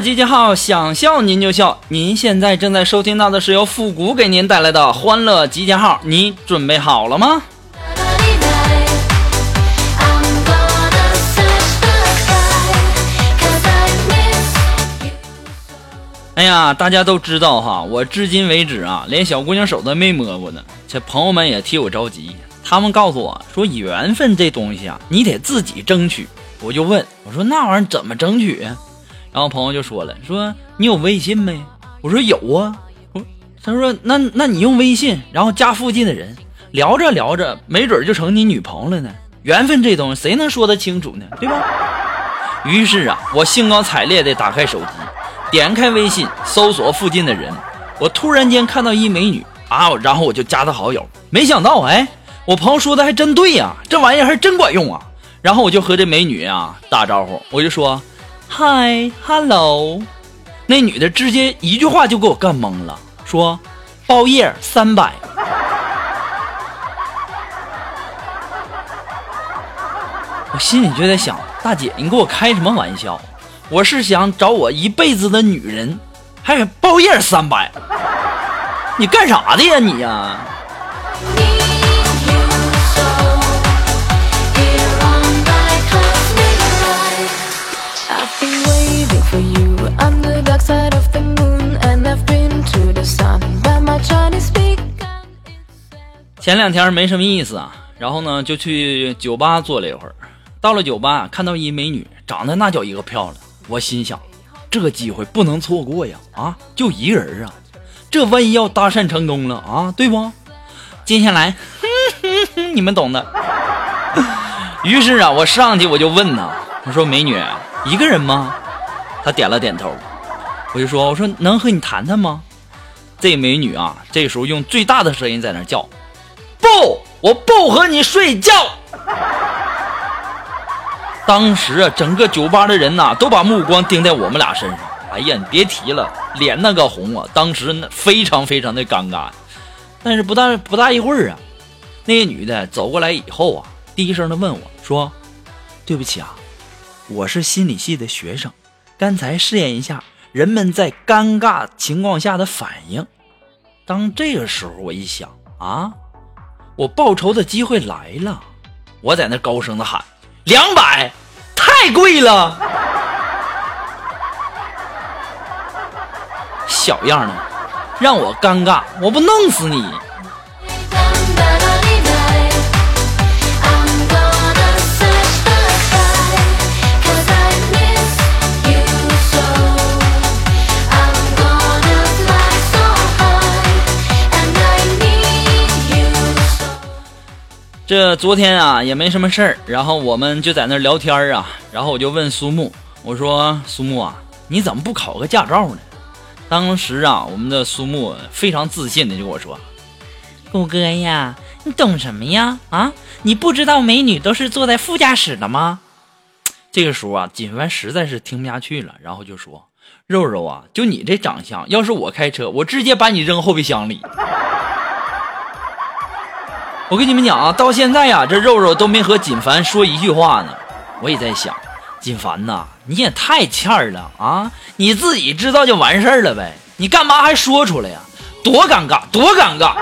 集结号，想笑您就笑。您现在正在收听到的是由复古给您带来的欢乐集结号，你准备好了吗？哎呀，大家都知道哈，我至今为止啊，连小姑娘手都没摸过呢。这朋友们也替我着急，他们告诉我说，缘分这东西啊，你得自己争取。我就问我说，那玩意儿怎么争取？然后朋友就说了：“说你有微信没？”我说：“有啊。”我他说：“那那你用微信，然后加附近的人，聊着聊着，没准就成你女朋友了呢。缘分这东西，谁能说得清楚呢？对吧？”于是啊，我兴高采烈地打开手机，点开微信，搜索附近的人。我突然间看到一美女啊，然后我就加她好友。没想到，哎，我朋友说的还真对呀，这玩意儿还真管用啊。然后我就和这美女啊打招呼，我就说。嗨，hello，那女的直接一句话就给我干懵了，说包夜三百。我心里就在想，大姐，你给我开什么玩笑？我是想找我一辈子的女人，还包夜三百？你干啥的呀你呀？前两天没什么意思啊，然后呢就去酒吧坐了一会儿。到了酒吧，看到一美女，长得那叫一个漂亮。我心想，这个机会不能错过呀！啊，就一个人啊，这万一要搭讪成功了啊，对不？接下来，你们懂的。于是啊，我上去我就问她，我说美女，一个人吗？她点了点头。我就说，我说能和你谈谈吗？这美女啊，这时候用最大的声音在那叫。不，我不和你睡觉。当时啊，整个酒吧的人呐，都把目光盯在我们俩身上。哎呀，你别提了，脸那个红啊，当时那非常非常的尴尬。但是不大不大一会儿啊，那个女的走过来以后啊，低声的问我说：“对不起啊，我是心理系的学生，刚才试验一下人们在尴尬情况下的反应。”当这个时候，我一想啊。我报仇的机会来了，我在那高声的喊：“两百，太贵了！”小样的，让我尴尬，我不弄死你！这昨天啊也没什么事儿，然后我们就在那聊天啊，然后我就问苏木，我说苏木啊，你怎么不考个驾照呢？当时啊，我们的苏木非常自信的就跟我说：“谷哥呀，你懂什么呀？啊，你不知道美女都是坐在副驾驶的吗？”这个时候啊，锦凡实在是听不下去了，然后就说：“肉肉啊，就你这长相，要是我开车，我直接把你扔后备箱里。”我跟你们讲啊，到现在呀，这肉肉都没和锦凡说一句话呢。我也在想，锦凡呐，你也太欠儿了啊！你自己知道就完事儿了呗，你干嘛还说出来呀？多尴尬，多尴尬！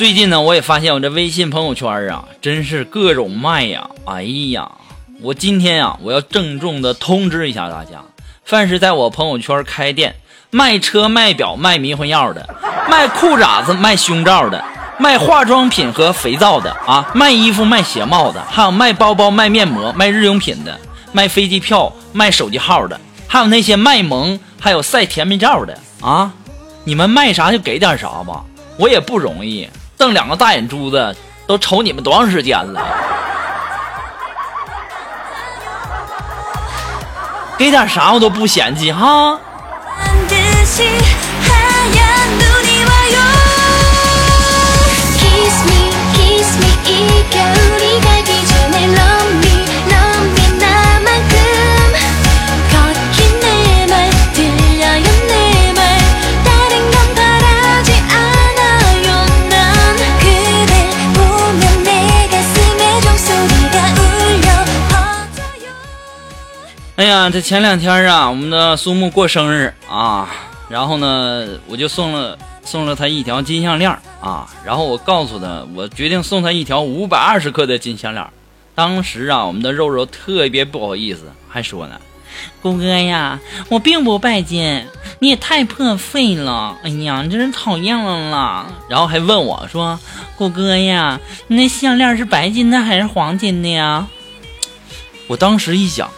最近呢，我也发现我这微信朋友圈啊，真是各种卖呀！哎呀，我今天啊，我要郑重的通知一下大家，凡是在我朋友圈开店卖车、卖表、卖迷魂药的，卖裤衩子、卖胸罩的，卖化妆品和肥皂的啊，卖衣服、卖鞋帽的，还有卖包包、卖面膜、卖日用品的，卖飞机票、卖手机号的，还有那些卖萌、还有晒甜蜜照的啊，你们卖啥就给点啥吧，我也不容易。瞪两个大眼珠子，都瞅你们多长时间了？给点啥我都不嫌弃哈。这前两天啊，我们的苏木过生日啊，然后呢，我就送了送了他一条金项链啊，然后我告诉他，我决定送他一条五百二十克的金项链。当时啊，我们的肉肉特别不好意思，还说呢：“谷哥呀，我并不拜金，你也太破费了，哎呀，你真是讨厌了啦。”然后还问我说：“谷哥呀，你那项链是白金的还是黄金的呀？”我当时一想。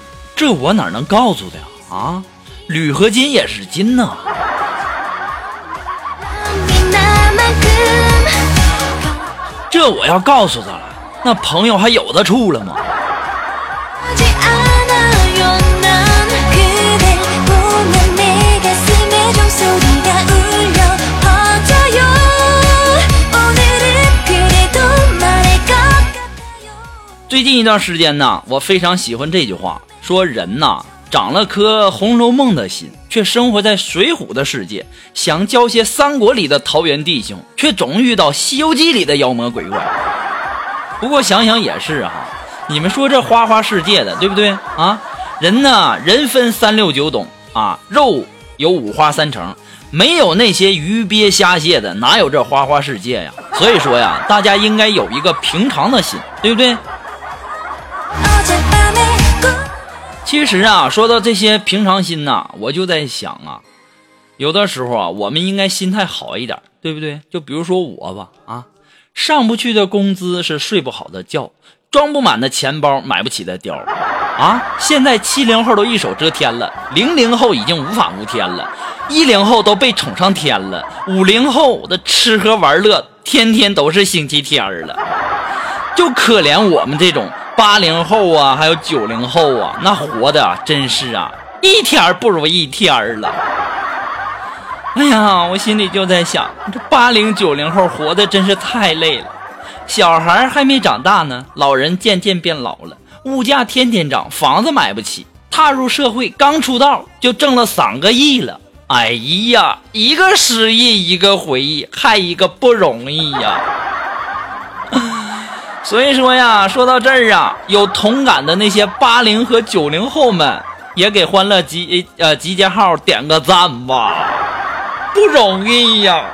这我哪能告诉他呀？啊，铝合金也是金呐。这我要告诉他了，那朋友还有的处了吗？最近一段时间呢，我非常喜欢这句话。说人呐，长了颗《红楼梦》的心，却生活在《水浒》的世界；想交些三国里的桃园弟兄，却总遇到《西游记》里的妖魔鬼怪。不过想想也是哈，你们说这花花世界的，对不对啊？人呢，人分三六九等啊，肉有五花三成，没有那些鱼鳖虾蟹的，哪有这花花世界呀？所以说呀，大家应该有一个平常的心，对不对？其实啊，说到这些平常心呐，我就在想啊，有的时候啊，我们应该心态好一点，对不对？就比如说我吧，啊，上不去的工资是睡不好的觉，装不满的钱包买不起的貂，啊，现在七零后都一手遮天了，零零后已经无法无天了，一零后都被宠上天了，五零后的吃喝玩乐天天都是星期天了，就可怜我们这种。八零后啊，还有九零后啊，那活的真是啊，一天不如一天了。哎呀，我心里就在想，这八零九零后活的真是太累了。小孩还没长大呢，老人渐渐变老了，物价天天涨，房子买不起。踏入社会刚出道就挣了三个亿了。哎呀，一个失忆一个回忆，还一个不容易呀。所以说呀，说到这儿啊，有同感的那些八零和九零后们，也给欢乐集呃集结号点个赞吧，不容易呀。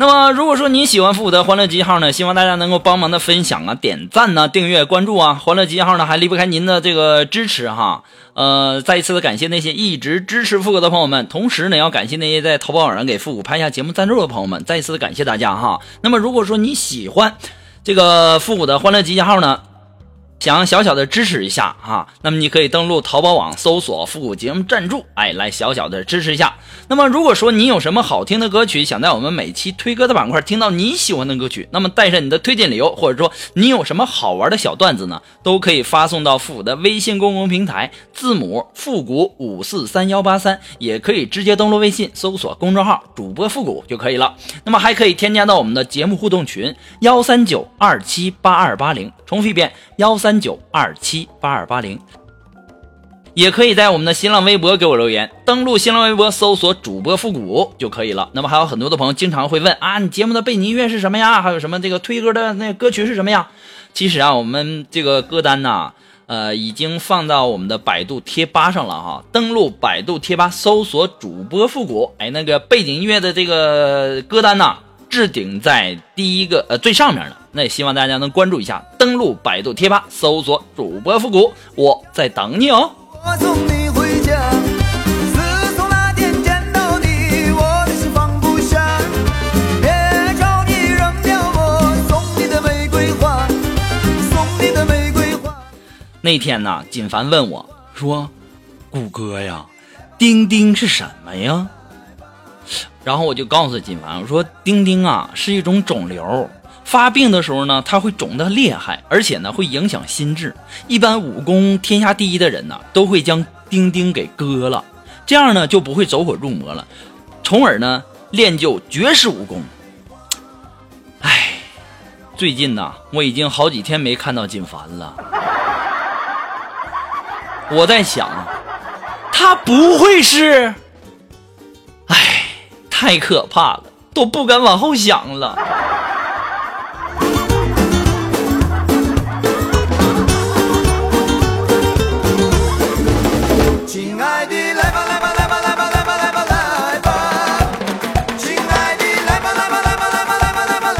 那么，如果说您喜欢复古的欢乐集结号呢，希望大家能够帮忙的分享啊、点赞呢、订阅、关注啊。欢乐集结号呢，还离不开您的这个支持哈。呃，再一次的感谢那些一直支持复古的朋友们，同时呢，要感谢那些在淘宝网上给复古拍下节目赞助的朋友们，再一次的感谢大家哈。那么，如果说你喜欢这个复古的欢乐集结号呢？想小小的支持一下哈，那么你可以登录淘宝网搜索“复古节目赞助”，哎，来小小的支持一下。那么如果说你有什么好听的歌曲，想在我们每期推歌的板块听到你喜欢的歌曲，那么带上你的推荐理由，或者说你有什么好玩的小段子呢，都可以发送到复古的微信公共平台，字母复古五四三幺八三，也可以直接登录微信搜索公众号主播复古就可以了。那么还可以添加到我们的节目互动群幺三九二七八二八零，重复一遍幺三。三九二七八二八零，也可以在我们的新浪微博给我留言，登录新浪微博搜索主播复古就可以了。那么还有很多的朋友经常会问啊，你节目的背景音乐是什么呀？还有什么这个推歌的那歌曲是什么呀？其实啊，我们这个歌单呐，呃，已经放到我们的百度贴吧上了哈。登录百度贴吧，搜索主播复古，哎，那个背景音乐的这个歌单呐，置顶在第一个呃最上面的。那也希望大家能关注一下。登录百度贴吧，搜索主播复古，我在等你哦。我送你回家。那天呢，锦凡问我说：“谷歌呀，钉钉是什么呀？”然后我就告诉锦凡，我说：“钉钉啊，是一种肿瘤。”发病的时候呢，它会肿得厉害，而且呢会影响心智。一般武功天下第一的人呢，都会将钉钉给割了，这样呢就不会走火入魔了，从而呢练就绝世武功。唉，最近呢我已经好几天没看到锦凡了，我在想，他不会是……太可怕了，都不敢往后想了。亲爱的，来吧来吧来吧来吧来吧来吧来吧，亲爱的，来吧来吧来吧来吧来吧来吧来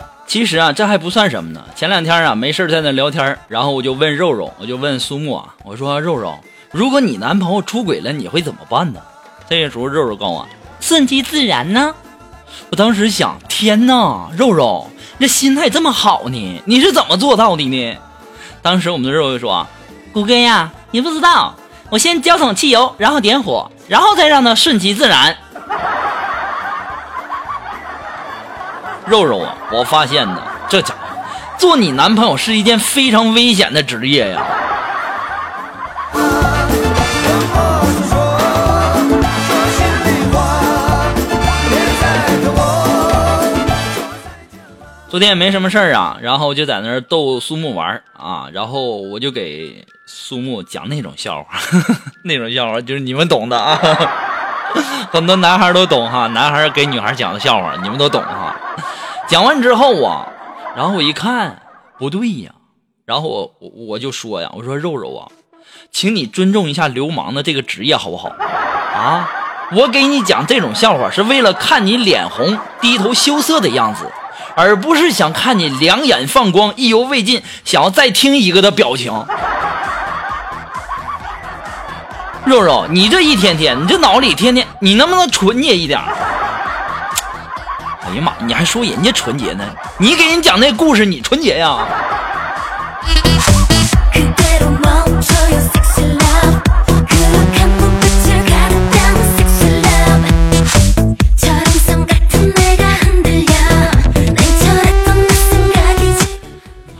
吧。其实啊，这还不算什么呢。前两天啊，没事在那聊天，然后我就问肉肉，我就问苏木啊，我说肉肉，如果你男朋友出轨了，你会怎么办呢？这个时候肉肉告诉我，顺其自然呢？我当时想，天呐，肉肉，你这心态这么好呢？你是怎么做到的呢？当时我们的肉肉说，谷歌呀，你不知道，我先浇桶汽油，然后点火，然后再让它顺其自然。肉肉啊，我发现呢，这家伙做你男朋友是一件非常危险的职业呀。昨天也没什么事儿啊，然后就在那儿逗苏木玩儿啊，然后我就给苏木讲那种笑话，那种笑话就是你们懂的啊，很多男孩都懂哈，男孩给女孩讲的笑话你们都懂哈。讲完之后啊，然后我一看不对呀，然后我我我就说呀，我说肉肉啊，请你尊重一下流氓的这个职业好不好？啊，我给你讲这种笑话是为了看你脸红、低头羞涩的样子，而不是想看你两眼放光、意犹未尽，想要再听一个的表情。肉肉，你这一天天，你这脑里天天，你能不能纯洁一点？哎呀妈，你还说人家纯洁呢？你给人讲那故事，你纯洁呀？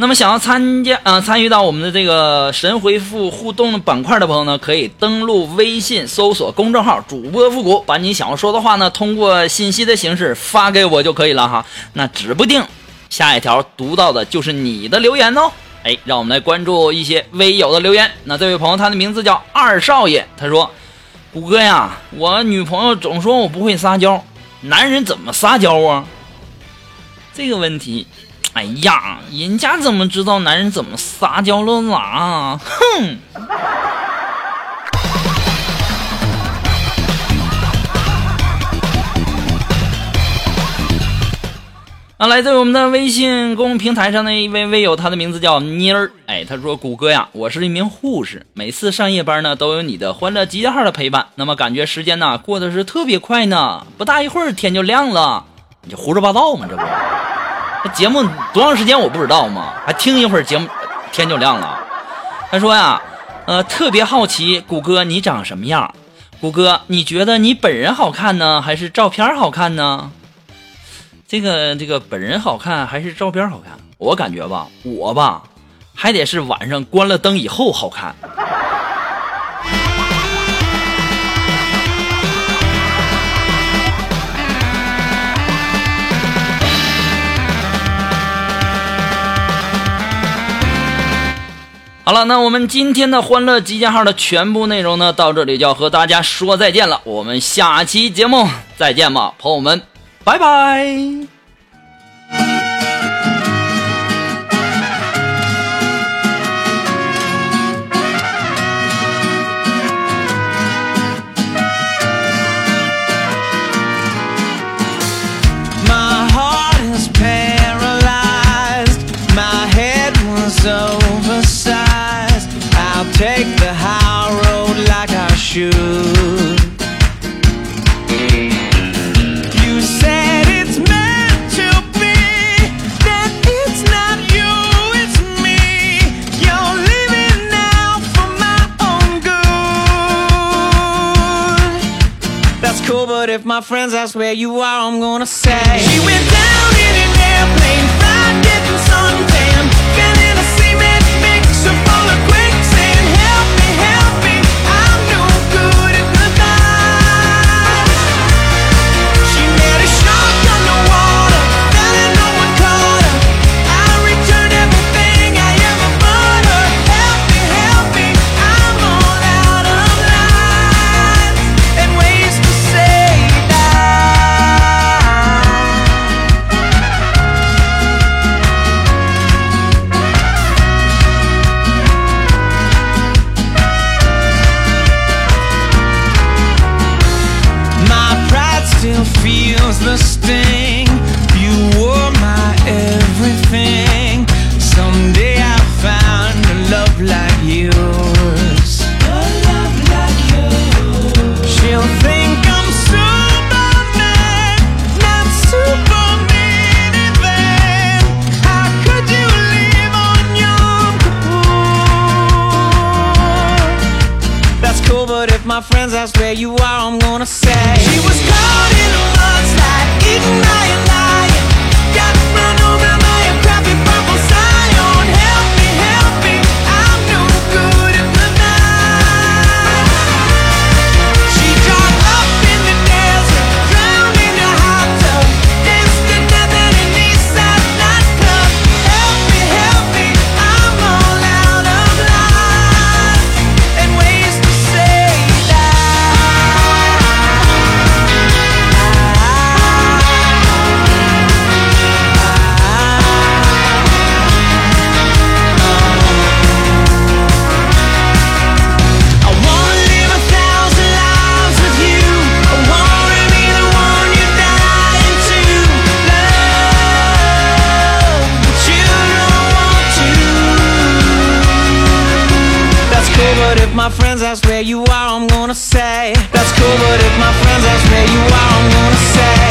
那么想要参加呃参与到我们的这个神回复互动板块的朋友呢，可以登录微信搜索公众号“主播复古”，把你想要说的话呢，通过信息的形式发给我就可以了哈。那指不定下一条读到的就是你的留言哦。哎，让我们来关注一些微友的留言。那这位朋友他的名字叫二少爷，他说：“谷歌呀，我女朋友总说我不会撒娇，男人怎么撒娇啊？”这个问题，哎呀，人家怎么知道男人怎么撒娇了呢？哼！啊，来自我们的微信公众平台上的一位微友，他的名字叫妮儿。哎，他说：“谷歌呀，我是一名护士，每次上夜班呢，都有你的欢乐集结号的陪伴，那么感觉时间呢过得是特别快呢，不大一会儿天就亮了。你这胡说八道嘛？这不，这节目多长时间我不知道吗？还听一会儿节目，天就亮了。他说呀，呃，特别好奇，谷歌你长什么样？谷歌，你觉得你本人好看呢，还是照片好看呢？这个这个本人好看还是照片好看？我感觉吧，我吧，还得是晚上关了灯以后好看。好了，那我们今天的欢乐集结号的全部内容呢？到这里就要和大家说再见了。我们下期节目再见吧，朋友们，拜拜。my friends, that's where you are, I'm gonna say She went down in an airplane, fried dipping sun. where you if my friends ask where you are, I'm gonna say That's cool, but if my friends ask where you are, I'm gonna say.